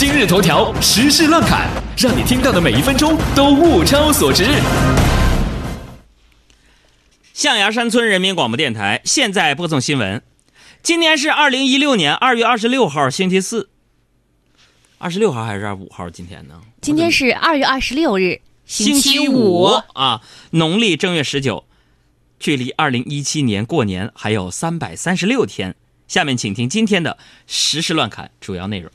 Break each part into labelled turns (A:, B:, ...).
A: 今日头条时事乱侃，让你听到的每一分钟都物超所值。
B: 象牙山村人民广播电台现在播送新闻。今天是二零一六年二月二十六号，星期四。二十六号还是二十五号？今天呢？
C: 今天是二月二十六日，
B: 星
C: 期
B: 五啊，农历正月十九，距离二零一七年过年还有三百三十六天。下面请听今天的时事乱侃主要内容。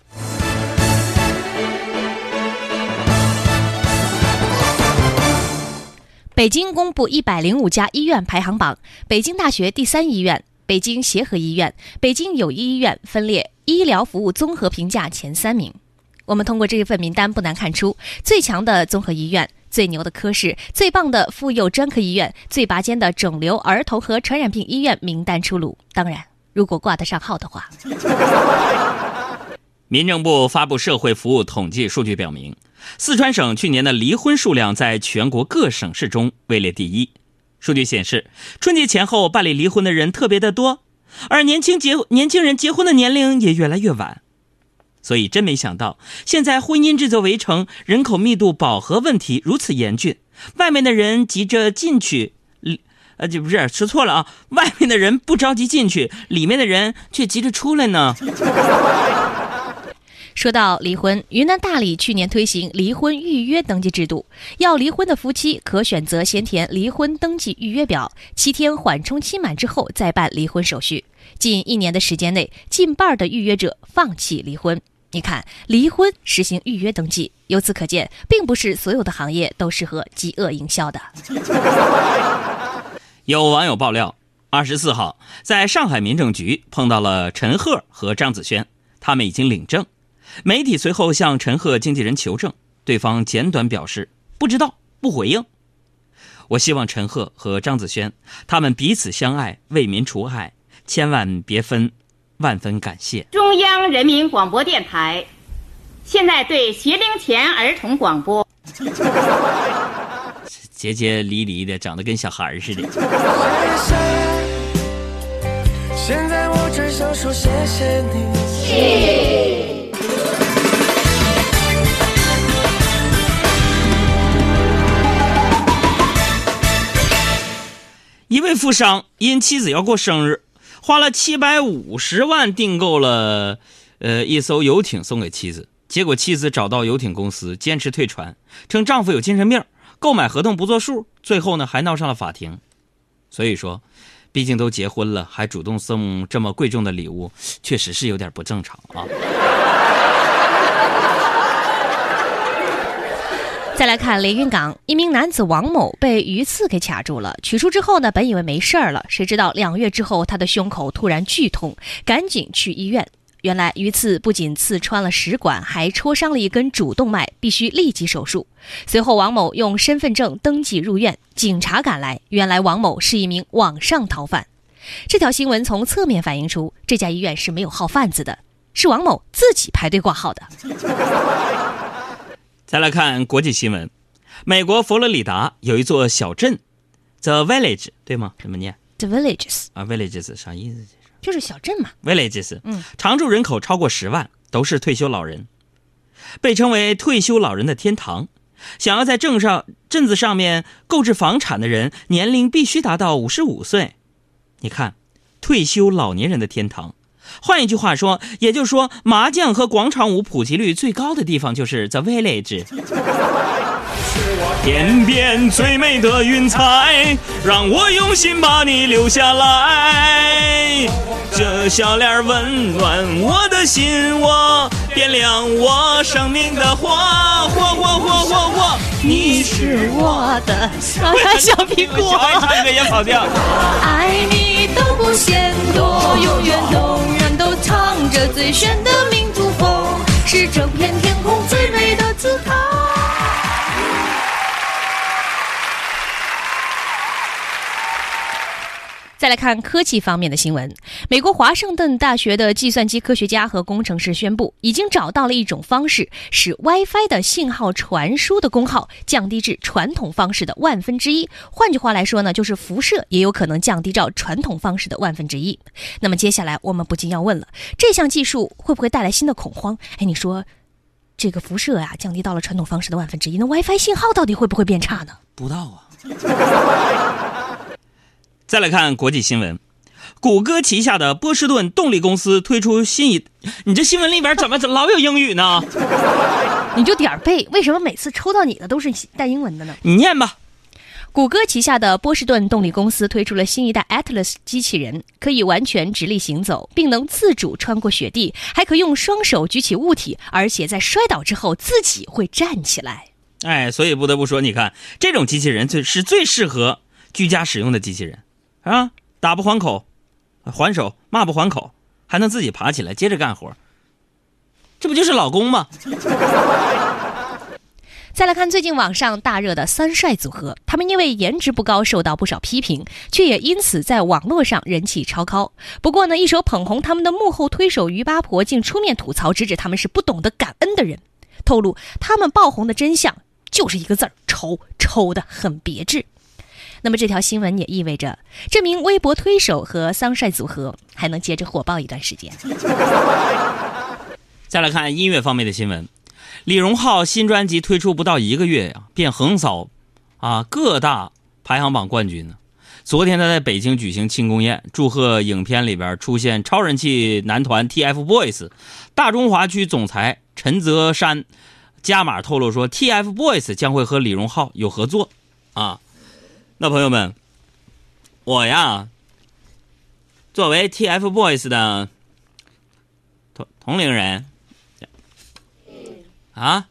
C: 北京公布一百零五家医院排行榜，北京大学第三医院、北京协和医院、北京友谊医院分列医疗服务综合评价前三名。我们通过这份名单不难看出，最强的综合医院、最牛的科室、最棒的妇幼专科医院、最拔尖的肿瘤儿童和传染病医院名单出炉。当然，如果挂得上号的话。
B: 民政部发布社会服务统计数据表明，四川省去年的离婚数量在全国各省市中位列第一。数据显示，春节前后办理离婚的人特别的多，而年轻结年轻人结婚的年龄也越来越晚。所以，真没想到，现在婚姻制作围城、人口密度饱和问题如此严峻，外面的人急着进去，呃，就不是说错了啊，外面的人不着急进去，里面的人却急着出来呢。
C: 说到离婚，云南大理去年推行离婚预约登记制度，要离婚的夫妻可选择先填离婚登记预约表，七天缓冲期满之后再办离婚手续。近一年的时间内，近半的预约者放弃离婚。你看，离婚实行预约登记，由此可见，并不是所有的行业都适合饥饿营销的。
B: 有网友爆料，二十四号在上海民政局碰到了陈赫和张子萱，他们已经领证。媒体随后向陈赫经纪人求证，对方简短表示不知道，不回应。我希望陈赫和张子萱他们彼此相爱，为民除害，千万别分，万分感谢。
D: 中央人民广播电台现在对学龄前儿童广播。
B: 结结离离的，长得跟小孩似的。现在我只想说谢谢你。一位富商因妻子要过生日，花了七百五十万订购了，呃，一艘游艇送给妻子。结果妻子找到游艇公司，坚持退船，称丈夫有精神病，购买合同不作数。最后呢，还闹上了法庭。所以说，毕竟都结婚了，还主动送这么贵重的礼物，确实是有点不正常啊。
C: 再来看连云港，一名男子王某被鱼刺给卡住了，取出之后呢，本以为没事儿了，谁知道两月之后他的胸口突然剧痛，赶紧去医院。原来鱼刺不仅刺穿了食管，还戳伤了一根主动脉，必须立即手术。随后王某用身份证登记入院，警察赶来，原来王某是一名网上逃犯。这条新闻从侧面反映出这家医院是没有号贩子的，是王某自己排队挂号的。
B: 再来看国际新闻，美国佛罗里达有一座小镇，The Village，对吗？怎么念
C: ？The Villages
B: 啊，Villages 啥意思？
C: 就是小镇嘛。
B: Villages，
C: 嗯，
B: 常住人口超过十万，都是退休老人，被称为退休老人的天堂。想要在镇上镇子上面购置房产的人，年龄必须达到五十五岁。你看，退休老年人的天堂。换一句话说，也就是说，麻将和广场舞普及率最高的地方就是 The Village。天边最美的云彩，让我用心把你留下来。这笑脸温暖我的心窝，点亮我生命的火，火火火火火。
C: 你是我的小苹果。
B: 小孩唱歌也跑调。
C: 爱你这最炫的再来看科技方面的新闻，美国华盛顿大学的计算机科学家和工程师宣布，已经找到了一种方式，使 WiFi 的信号传输的功耗降低至传统方式的万分之一。换句话来说呢，就是辐射也有可能降低到传统方式的万分之一。那么接下来我们不禁要问了，这项技术会不会带来新的恐慌？哎，你说？这个辐射啊、降低到了传统方式的万分之一，那 WiFi 信号到底会不会变差呢？
B: 不到啊。再来看国际新闻，谷歌旗下的波士顿动力公司推出新一，你这新闻里边怎么老有英语呢？
C: 你就点儿背，为什么每次抽到你的都是带英文的呢？
B: 你念吧。
C: 谷歌旗下的波士顿动力公司推出了新一代 Atlas 机器人，可以完全直立行走，并能自主穿过雪地，还可用双手举起物体，而且在摔倒之后自己会站起来。
B: 哎，所以不得不说，你看这种机器人最是最适合居家使用的机器人啊，打不还口，还手，骂不还口，还能自己爬起来接着干活，这不就是老公吗？
C: 再来看最近网上大热的三帅组合，他们因为颜值不高受到不少批评，却也因此在网络上人气超高。不过呢，一手捧红他们的幕后推手于八婆竟出面吐槽，直指他们是不懂得感恩的人，透露他们爆红的真相就是一个字儿：丑，丑的很别致。那么这条新闻也意味着，这名微博推手和桑帅组合还能接着火爆一段时间。
B: 再来看音乐方面的新闻。李荣浩新专辑推出不到一个月呀，便横扫啊各大排行榜冠军呢。昨天他在北京举行庆功宴，祝贺影片里边出现超人气男团 TFBOYS。大中华区总裁陈泽山加码透露说，TFBOYS 将会和李荣浩有合作啊。那朋友们，我呀，作为 TFBOYS 的同同龄人。啊，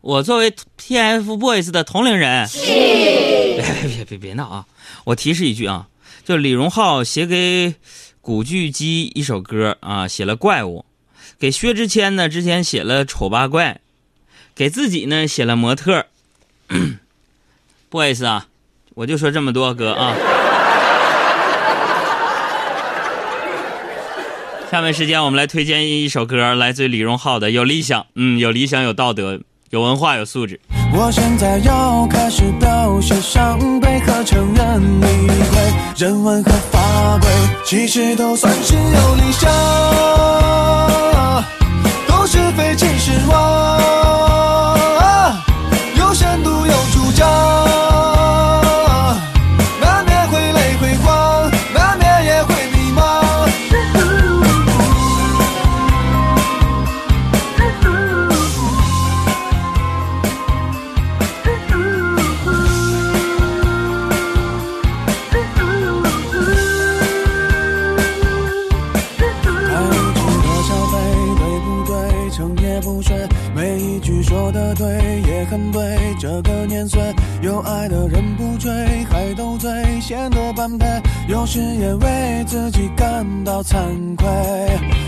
B: 我作为 TFBOYS 的同龄人，别别别别别闹啊！我提示一句啊，就李荣浩写给古巨基一首歌啊，写了怪物；给薛之谦呢，之前写了丑八怪；给自己呢，写了模特。不好意思啊，我就说这么多，哥啊。下面时间，我们来推荐一首歌，来自李荣浩的《有理想》。嗯，有理想，有道德，有文化，有素质。
E: 我现在要开始表现伤悲和承认理亏，人文和法规，其实都算是有理想，都是非，其实我有时也为自己感到惭愧，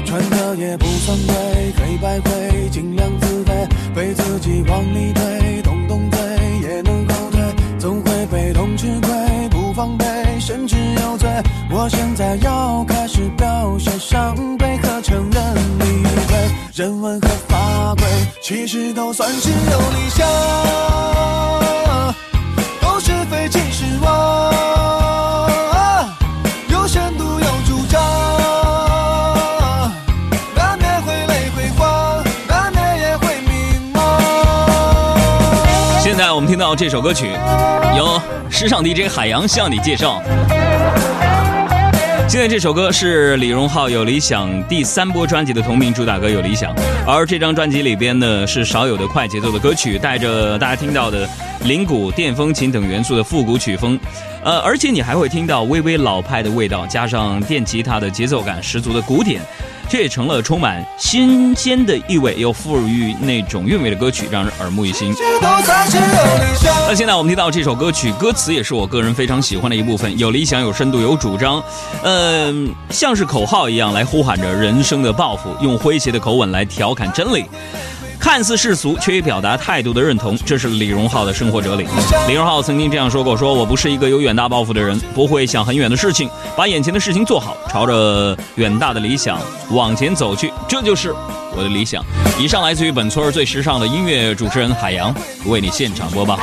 E: 穿的也不算贵，黑白灰，尽量自卑，被自己往里推，动动嘴也能后退，总会被动吃亏，不防备，甚至有罪。我现在要开始表现伤悲和承认理亏，人文和法规，其实都算是有理想，都是非，其实我。
B: 现在我们听到这首歌曲，由时尚 DJ 海洋向你介绍。现在这首歌是李荣浩《有理想》第三波专辑的同名主打歌《有理想》，而这张专辑里边呢是少有的快节奏的歌曲，带着大家听到的铃鼓、电风琴等元素的复古曲风，呃，而且你还会听到微微老派的味道，加上电吉他的节奏感十足的鼓点。这也成了充满新鲜的意味又富于那种韵味的歌曲，让人耳目一新。那现在我们听到这首歌曲，歌词也是我个人非常喜欢的一部分，有理想、有深度、有主张，嗯，像是口号一样来呼喊着人生的抱负，用诙谐的口吻来调侃真理。看似世俗，却也表达态度的认同，这是李荣浩的生活哲理。李荣浩曾经这样说过：“说我不是一个有远大抱负的人，不会想很远的事情，把眼前的事情做好，朝着远大的理想往前走去，这就是我的理想。”以上来自于本村最时尚的音乐主持人海洋，为你现场播报。